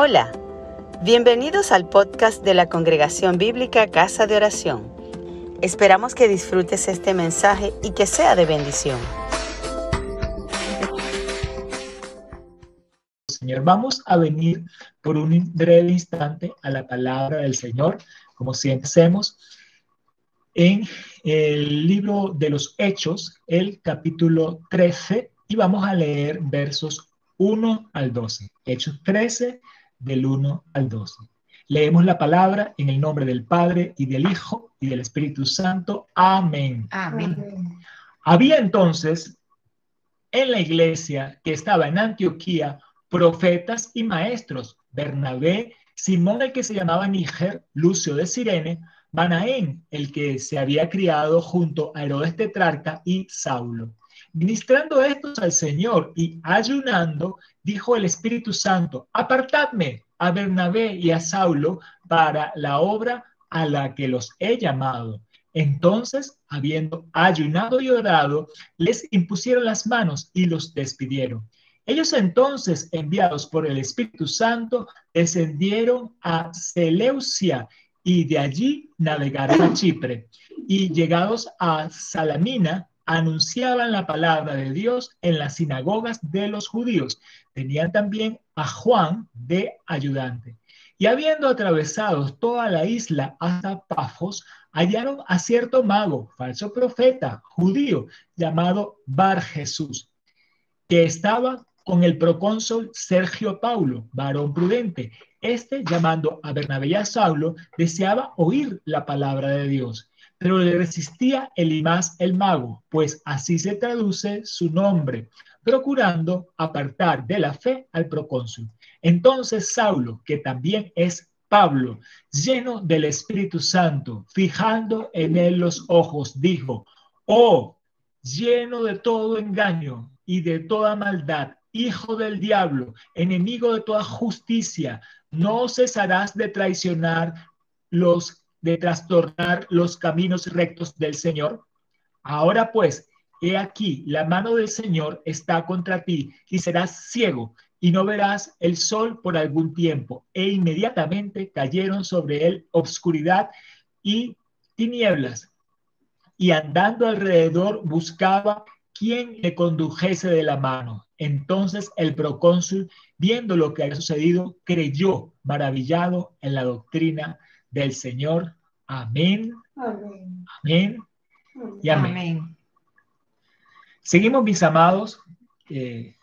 Hola, bienvenidos al podcast de la Congregación Bíblica Casa de Oración. Esperamos que disfrutes este mensaje y que sea de bendición. Señor, vamos a venir por un breve instante a la palabra del Señor, como siempre hacemos, en el libro de los Hechos, el capítulo 13, y vamos a leer versos 1 al 12. Hechos 13, del 1 al 12. Leemos la palabra en el nombre del Padre y del Hijo y del Espíritu Santo. Amén. Amén. Había entonces en la iglesia que estaba en Antioquía profetas y maestros, Bernabé, Simón el que se llamaba Níger, Lucio de Sirene, Manaén, el que se había criado junto a Herodes Tetrarca y Saulo. Ministrando estos al Señor y ayunando, dijo el Espíritu Santo, apartadme a Bernabé y a Saulo para la obra a la que los he llamado. Entonces, habiendo ayunado y orado, les impusieron las manos y los despidieron. Ellos entonces, enviados por el Espíritu Santo, descendieron a Seleucia y de allí navegaron a Chipre. Y llegados a Salamina, anunciaban la palabra de Dios en las sinagogas de los judíos. Tenían también a Juan de ayudante. Y habiendo atravesado toda la isla hasta Pafos, hallaron a cierto mago, falso profeta, judío, llamado Bar Jesús, que estaba con el procónsul Sergio Paulo, varón prudente. Este, llamando a Bernabé y a Saulo, deseaba oír la palabra de Dios pero le resistía Elimás el mago, pues así se traduce su nombre, procurando apartar de la fe al procónsul. Entonces Saulo, que también es Pablo, lleno del Espíritu Santo, fijando en él los ojos, dijo, oh, lleno de todo engaño y de toda maldad, hijo del diablo, enemigo de toda justicia, no cesarás de traicionar los de trastornar los caminos rectos del Señor? Ahora pues, he aquí, la mano del Señor está contra ti y serás ciego y no verás el sol por algún tiempo. E inmediatamente cayeron sobre él obscuridad y tinieblas. Y andando alrededor buscaba quien le condujese de la mano. Entonces el procónsul, viendo lo que había sucedido, creyó maravillado en la doctrina del Señor. Amén. Amén. y amén. Seguimos, mis amados, eh,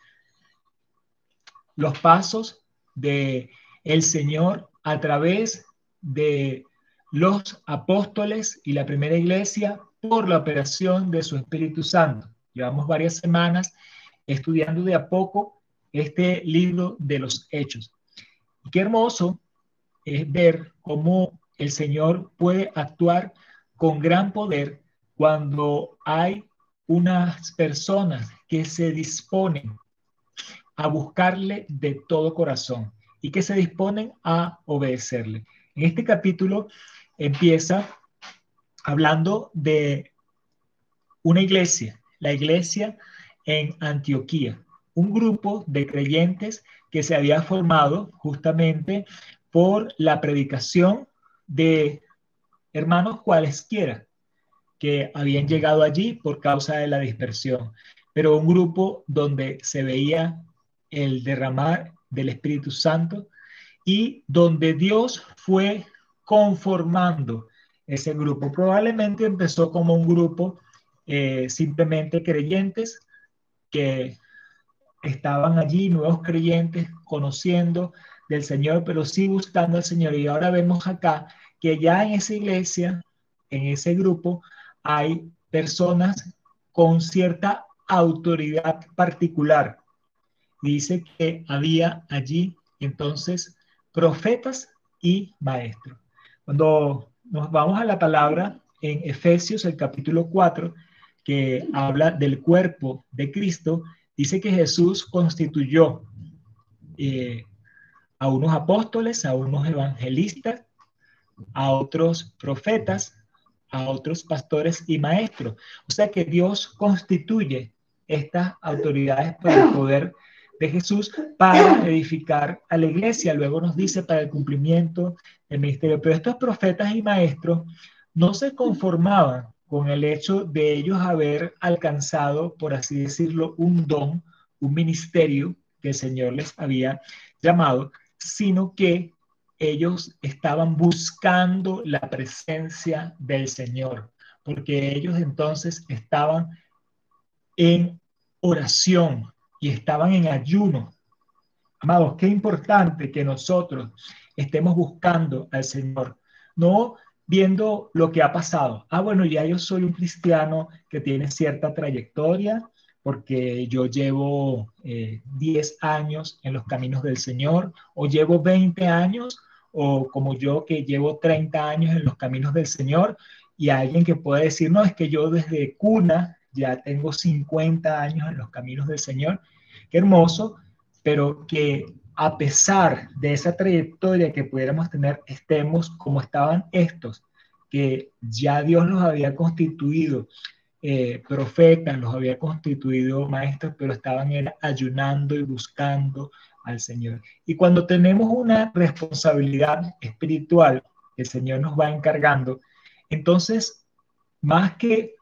los pasos de el Señor a través de los apóstoles y la primera iglesia por la operación de su Espíritu Santo. Llevamos varias semanas estudiando de a poco este libro de los hechos. Y qué hermoso es ver cómo el Señor puede actuar con gran poder cuando hay unas personas que se disponen a buscarle de todo corazón y que se disponen a obedecerle. En este capítulo empieza hablando de una iglesia, la iglesia en Antioquía, un grupo de creyentes que se había formado justamente por la predicación de hermanos cualesquiera que habían llegado allí por causa de la dispersión, pero un grupo donde se veía el derramar del Espíritu Santo y donde Dios fue conformando ese grupo. Probablemente empezó como un grupo eh, simplemente creyentes que estaban allí, nuevos creyentes, conociendo del Señor, pero sí buscando al Señor. Y ahora vemos acá que ya en esa iglesia, en ese grupo, hay personas con cierta autoridad particular. Dice que había allí entonces profetas y maestros. Cuando nos vamos a la palabra en Efesios, el capítulo 4, que habla del cuerpo de Cristo, dice que Jesús constituyó eh, a unos apóstoles, a unos evangelistas, a otros profetas, a otros pastores y maestros. O sea que Dios constituye estas autoridades para poder de Jesús para edificar a la iglesia. Luego nos dice para el cumplimiento del ministerio. Pero estos profetas y maestros no se conformaban con el hecho de ellos haber alcanzado, por así decirlo, un don, un ministerio que el Señor les había llamado, sino que ellos estaban buscando la presencia del Señor, porque ellos entonces estaban en oración y estaban en ayuno. Amados, qué importante que nosotros estemos buscando al Señor, no viendo lo que ha pasado. Ah, bueno, ya yo soy un cristiano que tiene cierta trayectoria, porque yo llevo 10 eh, años en los caminos del Señor, o llevo 20 años, o como yo que llevo 30 años en los caminos del Señor, y alguien que puede decir, no, es que yo desde cuna ya tengo 50 años en los caminos del Señor, qué hermoso, pero que a pesar de esa trayectoria que pudiéramos tener, estemos como estaban estos, que ya Dios los había constituido eh, profetas, los había constituido maestros, pero estaban ayunando y buscando al Señor. Y cuando tenemos una responsabilidad espiritual que el Señor nos va encargando, entonces, más que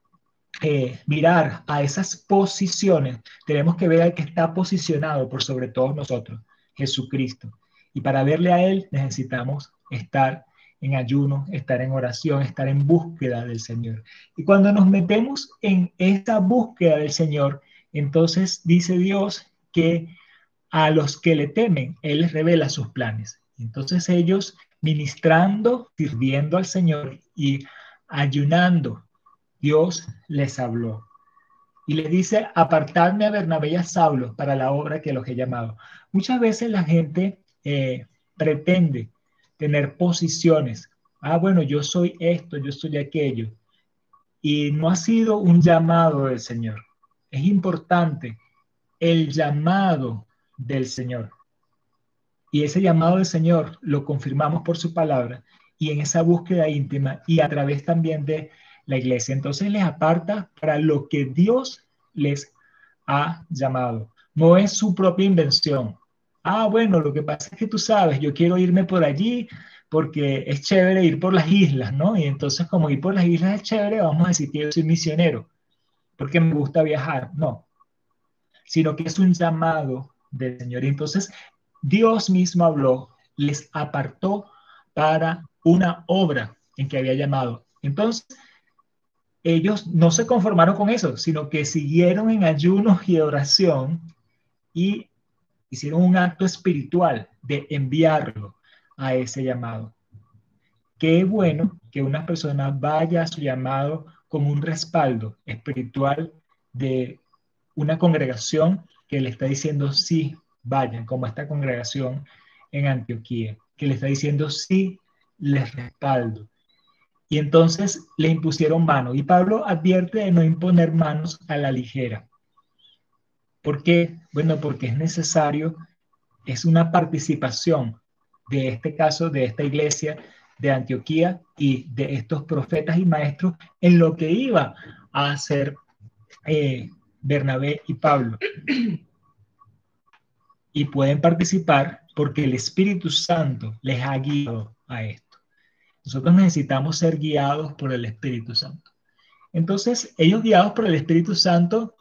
eh, mirar a esas posiciones, tenemos que ver al que está posicionado por sobre todos nosotros, Jesucristo. Y para verle a Él necesitamos estar en ayuno, estar en oración, estar en búsqueda del Señor. Y cuando nos metemos en esta búsqueda del Señor, entonces dice Dios que a los que le temen, Él les revela sus planes. Entonces ellos ministrando, sirviendo al Señor y ayunando, Dios les habló. Y les dice, apartarme a Bernabé y a Saulo para la obra que los he llamado. Muchas veces la gente eh, pretende tener posiciones. Ah, bueno, yo soy esto, yo soy aquello. Y no ha sido un llamado del Señor. Es importante el llamado del Señor. Y ese llamado del Señor lo confirmamos por su palabra y en esa búsqueda íntima y a través también de la iglesia. Entonces les aparta para lo que Dios les ha llamado. No es su propia invención. Ah, bueno, lo que pasa es que tú sabes, yo quiero irme por allí porque es chévere ir por las islas, ¿no? Y entonces como ir por las islas es chévere, vamos a decir que yo soy misionero, porque me gusta viajar. No, sino que es un llamado del Señor. Y entonces Dios mismo habló, les apartó para una obra en que había llamado. Entonces, ellos no se conformaron con eso, sino que siguieron en ayunos y oración y hicieron un acto espiritual de enviarlo a ese llamado. Qué bueno que una persona vaya a su llamado como un respaldo espiritual de una congregación que le está diciendo sí, vayan, como esta congregación en Antioquía, que le está diciendo sí, les respaldo. Y entonces le impusieron mano. Y Pablo advierte de no imponer manos a la ligera. ¿Por qué? Bueno, porque es necesario, es una participación de este caso, de esta iglesia de Antioquía y de estos profetas y maestros en lo que iba a hacer eh, Bernabé y Pablo. Y pueden participar porque el Espíritu Santo les ha guiado a esto. Nosotros necesitamos ser guiados por el Espíritu Santo. Entonces, ellos guiados por el Espíritu Santo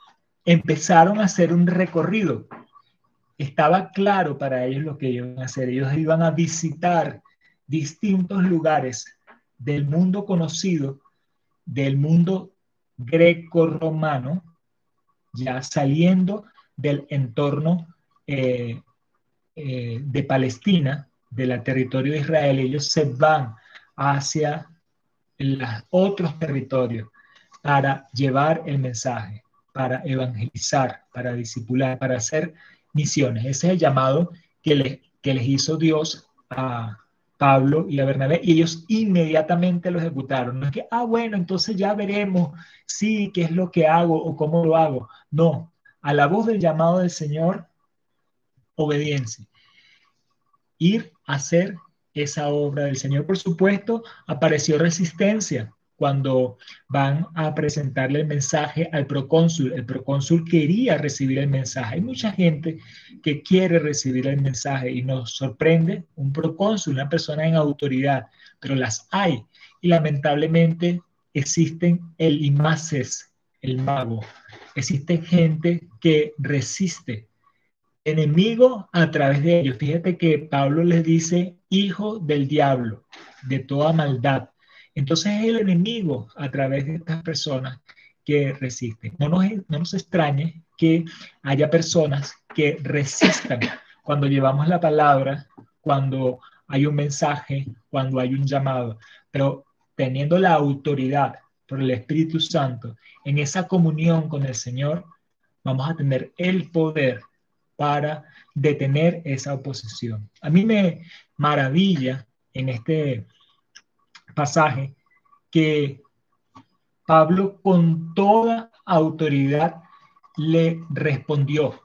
empezaron a hacer un recorrido. Estaba claro para ellos lo que iban a hacer. Ellos iban a visitar distintos lugares del mundo conocido, del mundo greco-romano, ya saliendo del entorno eh, eh, de Palestina, del territorio de Israel, ellos se van hacia los otros territorios para llevar el mensaje para evangelizar, para discipular, para hacer misiones. Ese es el llamado que, le, que les hizo Dios a Pablo y a Bernabé y ellos inmediatamente lo ejecutaron. No es que, ah, bueno, entonces ya veremos, sí, qué es lo que hago o cómo lo hago. No, a la voz del llamado del Señor, obediencia. Ir a hacer esa obra del Señor. Por supuesto, apareció resistencia cuando van a presentarle el mensaje al procónsul. El procónsul quería recibir el mensaje. Hay mucha gente que quiere recibir el mensaje y nos sorprende un procónsul, una persona en autoridad, pero las hay. Y lamentablemente existen el imaces, el mago. Existe gente que resiste enemigo a través de ellos. Fíjate que Pablo les dice hijo del diablo, de toda maldad. Entonces es el enemigo a través de estas personas que resisten. No nos, no nos extrañe que haya personas que resistan cuando llevamos la palabra, cuando hay un mensaje, cuando hay un llamado, pero teniendo la autoridad por el Espíritu Santo en esa comunión con el Señor, vamos a tener el poder para detener esa oposición. A mí me maravilla en este pasaje que Pablo con toda autoridad le respondió.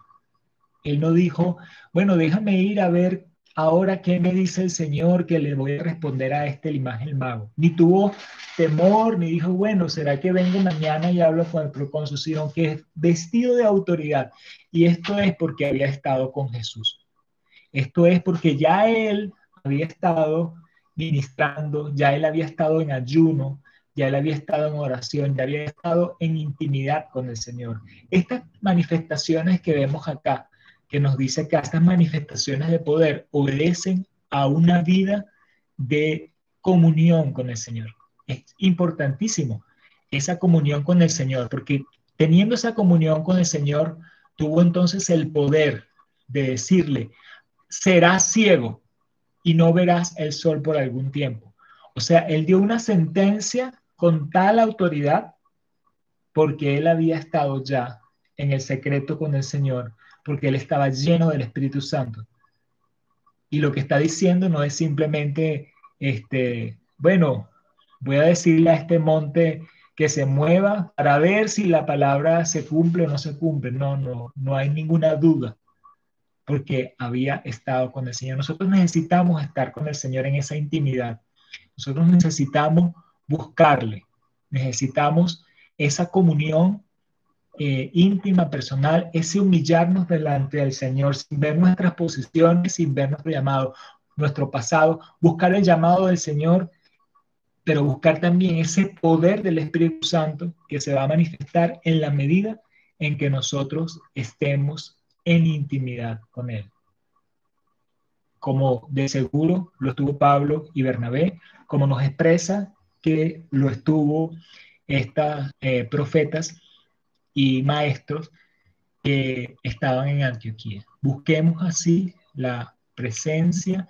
Él no dijo, bueno, déjame ir a ver ahora qué me dice el Señor que le voy a responder a este imagen mago. Ni tuvo temor, ni dijo, bueno, ¿será que vengo mañana y hablo con el procónsul? Que es vestido de autoridad. Y esto es porque había estado con Jesús. Esto es porque ya él había estado ministrando, ya él había estado en ayuno, ya él había estado en oración, ya había estado en intimidad con el Señor. Estas manifestaciones que vemos acá que nos dice que estas manifestaciones de poder obedecen a una vida de comunión con el Señor. Es importantísimo esa comunión con el Señor, porque teniendo esa comunión con el Señor, tuvo entonces el poder de decirle, serás ciego y no verás el sol por algún tiempo. O sea, él dio una sentencia con tal autoridad porque él había estado ya en el secreto con el Señor porque él estaba lleno del Espíritu Santo. Y lo que está diciendo no es simplemente, este, bueno, voy a decirle a este monte que se mueva para ver si la palabra se cumple o no se cumple. No, no, no hay ninguna duda, porque había estado con el Señor. Nosotros necesitamos estar con el Señor en esa intimidad. Nosotros necesitamos buscarle, necesitamos esa comunión eh, íntima, personal, ese humillarnos delante del Señor sin ver nuestras posiciones, sin ver nuestro llamado, nuestro pasado, buscar el llamado del Señor, pero buscar también ese poder del Espíritu Santo que se va a manifestar en la medida en que nosotros estemos en intimidad con Él. Como de seguro lo estuvo Pablo y Bernabé, como nos expresa que lo estuvo estas eh, profetas y maestros que estaban en Antioquía. Busquemos así la presencia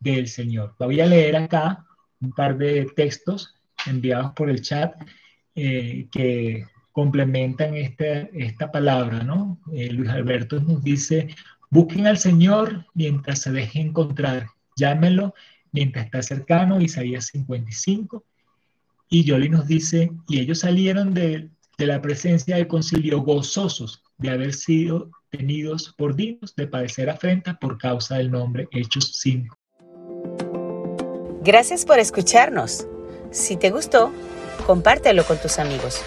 del Señor. Voy a leer acá un par de textos enviados por el chat eh, que complementan este, esta palabra, ¿no? Eh, Luis Alberto nos dice, busquen al Señor mientras se deje encontrar, llámenlo mientras está cercano, Isaías 55. Y Yoli nos dice, y ellos salieron de de la presencia del concilio gozosos de haber sido tenidos por dignos de padecer afrenta por causa del nombre Hechos 5. Gracias por escucharnos. Si te gustó, compártelo con tus amigos.